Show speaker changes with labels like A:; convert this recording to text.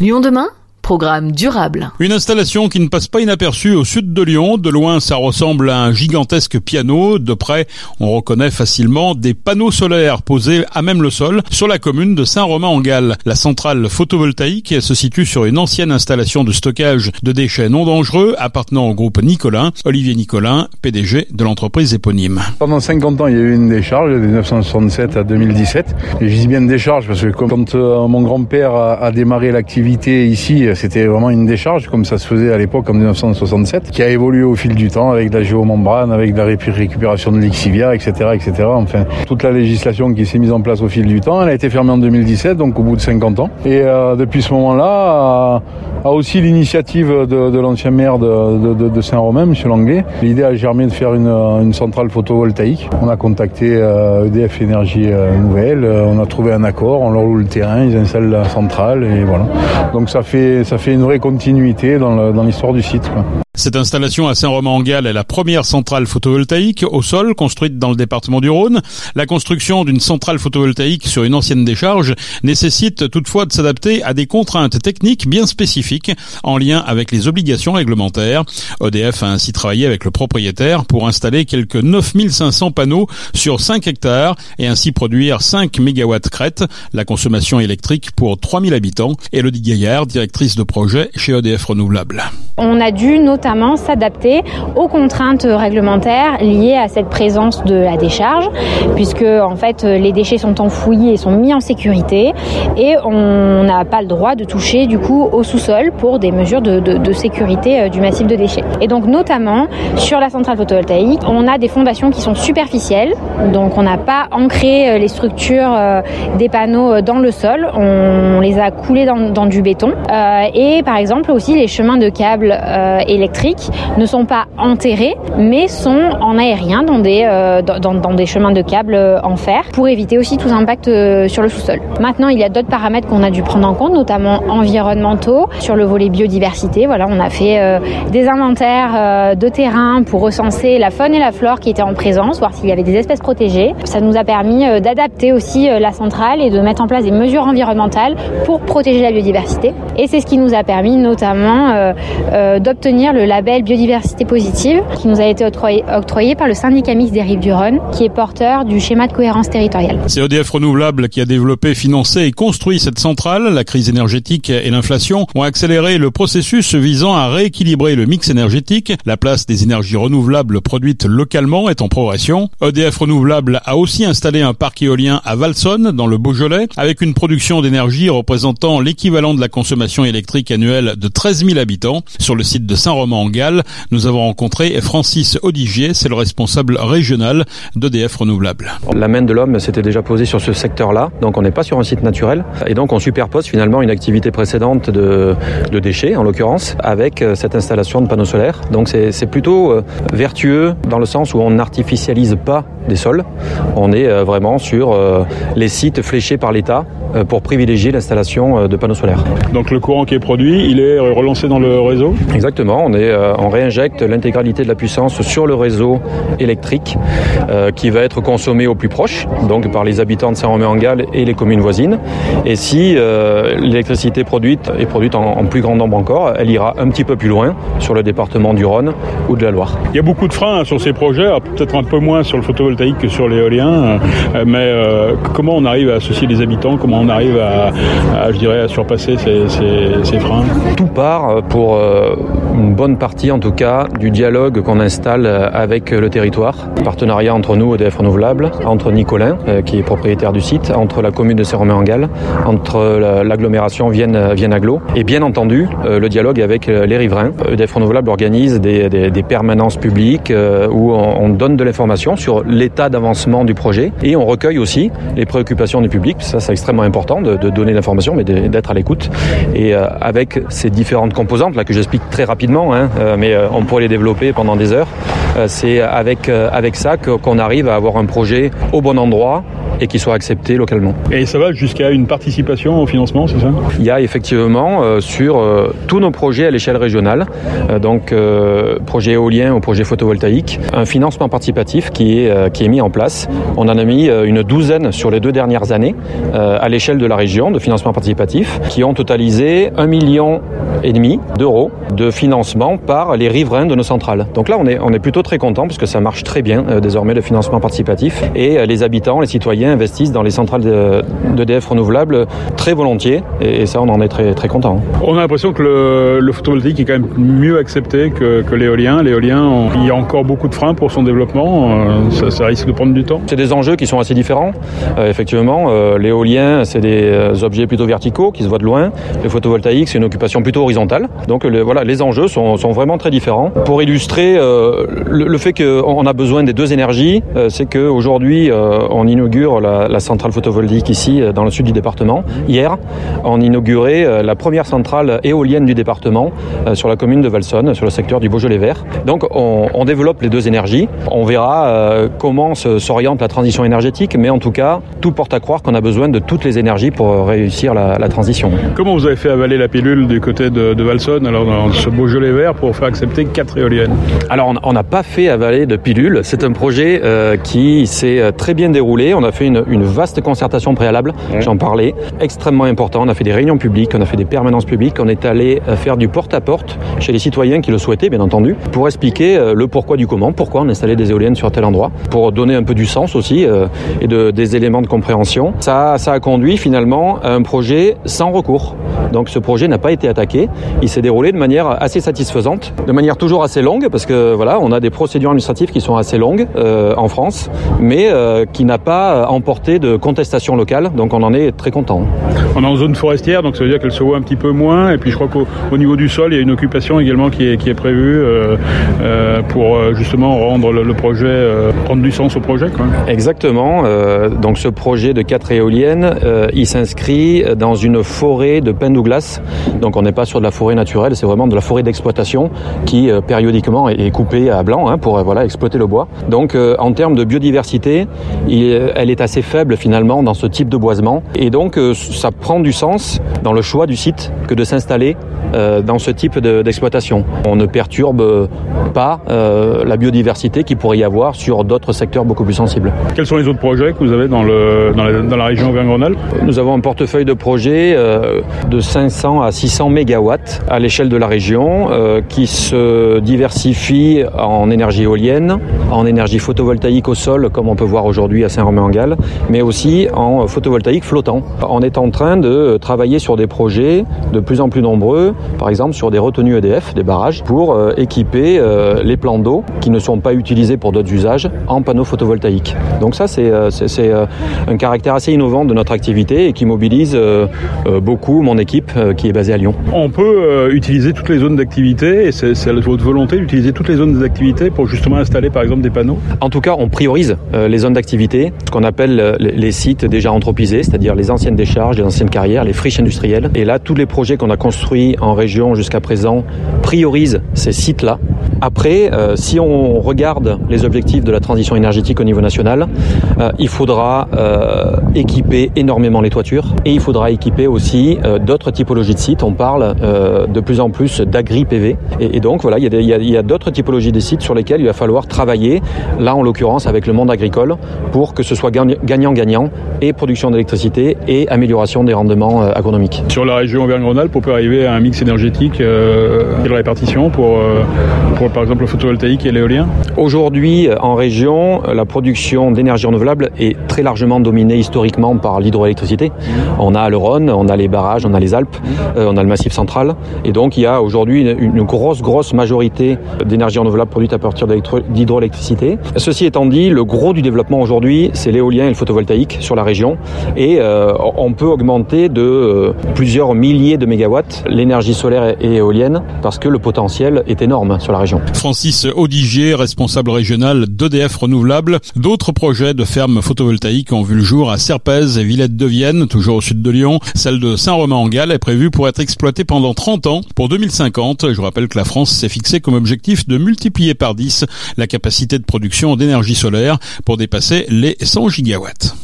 A: Lyon demain? Programme durable.
B: Une installation qui ne passe pas inaperçue au sud de Lyon. De loin, ça ressemble à un gigantesque piano. De près, on reconnaît facilement des panneaux solaires posés à même le sol sur la commune de Saint-Romain-en-Galles. La centrale photovoltaïque se situe sur une ancienne installation de stockage de déchets non dangereux appartenant au groupe Nicolin. Olivier Nicolin, PDG de l'entreprise éponyme.
C: Pendant 50 ans, il y a eu une décharge de 1967 à 2017. Et je dis bien une décharge parce que quand euh, mon grand-père a démarré l'activité ici, c'était vraiment une décharge, comme ça se faisait à l'époque en 1967, qui a évolué au fil du temps avec la géomembrane, avec la récupération de l'exivia, etc., etc. Enfin, toute la législation qui s'est mise en place au fil du temps, elle a été fermée en 2017, donc au bout de 50 ans. Et euh, depuis ce moment-là, a aussi l'initiative de, l'ancien maire de, Saint-Romain, M. Langlais. L'idée a germé de faire une, centrale photovoltaïque. On a contacté EDF euh, e Énergie euh, Nouvelle, on a trouvé un accord, on leur loue le terrain, ils installent la centrale et voilà. Donc ça fait ça fait une vraie continuité dans l'histoire du site.
B: Cette installation à Saint-Romain-en-Galles est la première centrale photovoltaïque au sol construite dans le département du Rhône. La construction d'une centrale photovoltaïque sur une ancienne décharge nécessite toutefois de s'adapter à des contraintes techniques bien spécifiques en lien avec les obligations réglementaires. EDF a ainsi travaillé avec le propriétaire pour installer quelques 9500 panneaux sur 5 hectares et ainsi produire 5 mégawatts crête, la consommation électrique pour 3000 habitants. Elodie Gaillard, directrice de projet chez EDF Renouvelable.
D: On a dû notamment s'adapter aux contraintes réglementaires liées à cette présence de la décharge, puisque en fait les déchets sont enfouis et sont mis en sécurité, et on n'a pas le droit de toucher du coup au sous-sol pour des mesures de, sécurité euh, du massif de déchets. Et donc notamment sur la centrale photovoltaïque, on a des fondations qui sont superficielles, donc on n'a pas ancré euh, les structures euh, des panneaux dans le sol, on les a coulés dans, du béton, et par exemple aussi les chemins de câbles électriques ne sont pas enterrés, mais sont en aérien dans des, euh, dans, des chemins de câbles euh, en fer pour éviter aussi tout impact euh, sur le sous-sol. Maintenant, il y a d'autres paramètres qu'on a dû prendre en compte, notamment environnementaux, sur le volet biodiversité. Voilà, on a fait des inventaires de terrain pour recenser la faune et la flore qui étaient en présence, voir s'il y avait des espèces protégées. Ça nous a permis d'adapter aussi la centrale et de mettre en place des mesures environnementales pour protéger la biodiversité. Et c'est ce qui nous a permis notamment d'obtenir le label biodiversité positive qui nous a été octroyé, par le syndicat mixte des rives du Rhône qui est porteur du schéma de cohérence territoriale.
B: C'est EDF Renouvelable qui a développé, financé et construit cette centrale. La crise énergétique et l'inflation ont accéléré le processus visant à rééquilibrer le mix énergétique. La place des énergies renouvelables produites localement est en progression. EDF Renouvelable a aussi installé un parc éolien à Valsonne dans le Beaujolais avec une production d'énergie représentant l'équivalent de la consommation électrique annuelle de 13 000 habitants sur le site de Saint-Romain en Galles. Nous avons rencontré Francis Odigier, c'est le responsable régional d'EDF Renouvelable.
E: La main de l'homme s'était déjà posée sur ce secteur-là, donc on n'est pas sur un site naturel. Et donc on superpose finalement une activité précédente de, déchets, en l'occurrence, avec euh, cette installation de panneaux solaires. Donc c'est plutôt euh, vertueux dans le sens où on n'artificialise pas des sols. On est euh, vraiment sur les sites fléchés par l'État pour privilégier l'installation de panneaux solaires.
B: Donc le courant qui est produit, il est relancé dans le réseau?
E: Exactement, euh, on, réinjecte l'intégralité de la puissance sur le réseau électrique euh, qui va être consommé au plus proche, donc par les habitants de Saint-Romain-en-Galles et les communes voisines. Et si euh, l'électricité produite est produite en, plus grand nombre encore, elle ira un petit peu plus loin sur le département du Rhône ou de la Loire.
B: Il y a beaucoup de freins sur ces projets, peut-être un peu moins sur le photovoltaïque que sur l'éolien, mais comment on arrive à associer les habitants, comment on arrive à, je dirais, à surpasser ces, freins?
E: Tout part pour une bonne partie en tout cas du dialogue qu'on installe euh, avec le territoire. Partenariat entre nous, EDF Renouvelable, entre Nicolin, euh, qui est propriétaire du site, entre la commune de Saint-Romain-en-Galles, entre l'agglomération Vienne, Vienne Aglo, et bien entendu euh, le dialogue avec les riverains. EDF Renouvelable organise des, permanences publiques où on, donne de l'information sur l'état d'avancement du projet et on recueille aussi les préoccupations du public. Ça, c'est extrêmement important de, donner l'information, mais d'être à l'écoute. Et avec ces différentes composantes là que j'explique très rapidement, hein, mais euh, on pourrait les développer pendant des heures. c'est avec ça qu'on arrive à avoir un projet au bon endroit et qui soit accepté localement.
B: Et ça va jusqu'à une participation au financement, c'est ça?
E: Il y a effectivement euh, sur euh, tous nos projets à l'échelle régionale, euh, donc projet éolien ou projet photovoltaïque, un financement participatif qui est, qui est mis en place. On en a mis une douzaine sur les deux dernières années à l'échelle de la région de financement participatif qui ont totalisé un million et demi d'euros de financement par les riverains de nos centrales. Donc là, on est, on est plutôt très content parce que ça marche très bien désormais le financement participatif et les habitants, les citoyens investissent dans les centrales d'EDF renouvelables très volontiers et, ça on en est très, très content.
B: On a l'impression que le, photovoltaïque est quand même mieux accepté que, que l'éolien. L'éolien, il y a encore beaucoup de freins pour son développement, euh, ça, risque de prendre du temps.
E: C'est des enjeux qui sont assez différents. Euh, effectivement, euh, l'éolien c'est des objets plutôt verticaux qui se voient de loin. Le photovoltaïque c'est une occupation plutôt horizontale. Donc le, voilà, les enjeux sont, sont, vraiment très différents. Pour illustrer le, le, fait qu'on a besoin des deux énergies, c'est qu'aujourd'hui on inaugure la, centrale photovoltaïque ici, euh, dans le sud du département. Hier, on inaugurait euh, la première centrale éolienne du département euh, sur la commune de Valsonne, sur le secteur du Beaujolais vert. Donc, on, développe les deux énergies. On verra comment s'oriente la transition énergétique, mais en tout cas, tout porte à croire qu'on a besoin de toutes les énergies pour réussir la, transition.
B: Comment vous avez fait avaler la pilule du côté de, Valsonne, alors dans ce Beaujolais vert, pour faire accepter quatre éoliennes?
E: Alors, on n'a pas fait avaler de pilule. C'est un projet qui s'est très bien déroulé. On a fait une, vaste concertation préalable, j'en parlais, extrêmement important. On a fait des réunions publiques, on a fait des permanences publiques, on est allé euh, faire du porte-à-porte chez les citoyens qui le souhaitaient, bien entendu, pour expliquer euh, le pourquoi du comment, pourquoi on installait des éoliennes sur tel endroit, pour donner un peu du sens aussi euh, et de, des éléments de compréhension. Ça, ça a conduit finalement à un projet sans recours. Donc ce projet n'a pas été attaqué, il s'est déroulé de manière assez satisfaisante, de manière toujours assez longue, parce que voilà, on a des procédures administratives qui sont assez longues en France, mais qui n'a pas de contestation locale, donc on en est très content.
B: On est en zone forestière, donc ça veut dire qu'elle se voit un petit peu moins, et puis je crois qu'au niveau du sol, il y a une occupation également qui est, qui est prévue euh, euh, pour euh, justement rendre le, projet, prendre du sens au projet. Quoi.
E: Exactement, donc ce projet de quatre éoliennes, il s'inscrit dans une forêt de pin Douglas, donc on n'est pas sur de la forêt naturelle, c'est vraiment de la forêt d'exploitation qui périodiquement est, coupée à blanc hein, pour voilà, exploiter le bois. Donc en termes de biodiversité, il, elle est assez faible finalement dans ce type de boisement. Et donc euh, ça prend du sens dans le choix du site que de s'installer euh, dans ce type d'exploitation. On ne perturbe pas euh, la biodiversité qu'il pourrait y avoir sur d'autres secteurs beaucoup plus sensibles.
B: Quels sont les autres projets que vous avez dans, le, dans, la, dans la région Auvergne-Rhône-Alpes?
E: Nous avons un portefeuille de projets de 500 à 600 mégawatts à l'échelle de la région qui se diversifie en énergie éolienne, en énergie photovoltaïque au sol, comme on peut voir aujourd'hui à Saint-Romain-en-Galles, mais aussi en photovoltaïque flottant. On est en train de travailler sur des projets de plus en plus nombreux, par exemple sur des retenues EDF, des barrages, pour euh, équiper euh, les plans d'eau qui ne sont pas utilisés pour d'autres usages en panneaux photovoltaïques. Donc ça, c'est euh, un caractère assez innovant de notre activité et qui mobilise beaucoup mon équipe qui est basée à Lyon.
B: On peut utiliser toutes les zones d'activité et c'est votre volonté d'utiliser toutes les zones d'activité pour justement installer par exemple des panneaux?
E: En tout cas, on priorise les zones d'activité, ce qu'on appelle les sites déjà anthropisés, c'est-à-dire les anciennes décharges, les anciennes carrières, les friches industrielles. Et là, tous les projets qu'on a construits en région jusqu'à présent priorisent ces sites-là. Après, euh, si on regarde les objectifs de la transition énergétique au niveau national, euh, il faudra euh, équiper énormément les toitures et il faudra équiper aussi d'autres typologies de sites. On parle de plus en plus d'agri-PV. Et, donc, voilà, il y a, d'autres typologies de sites sur lesquels il va falloir travailler, là en l'occurrence avec le monde agricole, pour que ce soit gagnant-gagnant et production d'électricité et amélioration des rendements agronomiques.
B: Sur la région Auvergne-Rhône-Alpes, on peut arriver à un mix énergétique, euh, quelle répartition pour par exemple le photovoltaïque et l'éolien
E: Aujourd'hui, en région, la production d'énergie renouvelable est très largement dominée historiquement par l'hydroélectricité. On a le Rhône, on a les barrages, on a les Alpes, on a le Massif central. Et donc il y a aujourd'hui une, grosse, grosse majorité d'énergie renouvelable produite à partir d'hydroélectricité. Ceci étant dit, le gros du développement aujourd'hui, c'est l'éolien et le photovoltaïque sur la région et euh, on peut augmenter de euh, plusieurs milliers de mégawatts l'énergie solaire et éolienne parce que le potentiel est énorme sur la région.
B: Francis Audigier, responsable régional d'EDF Renouvelable. D'autres projets de fermes photovoltaïques ont vu le jour à Serpez et Villette de Vienne, toujours au sud de Lyon. Celle de Saint-Romain-en-Galles est prévue pour être exploitée pendant 30 ans. Pour 2050, je rappelle que la France s'est fixé comme objectif de multiplier par 10 la capacité de production d'énergie solaire pour dépasser les 100 gigawatts.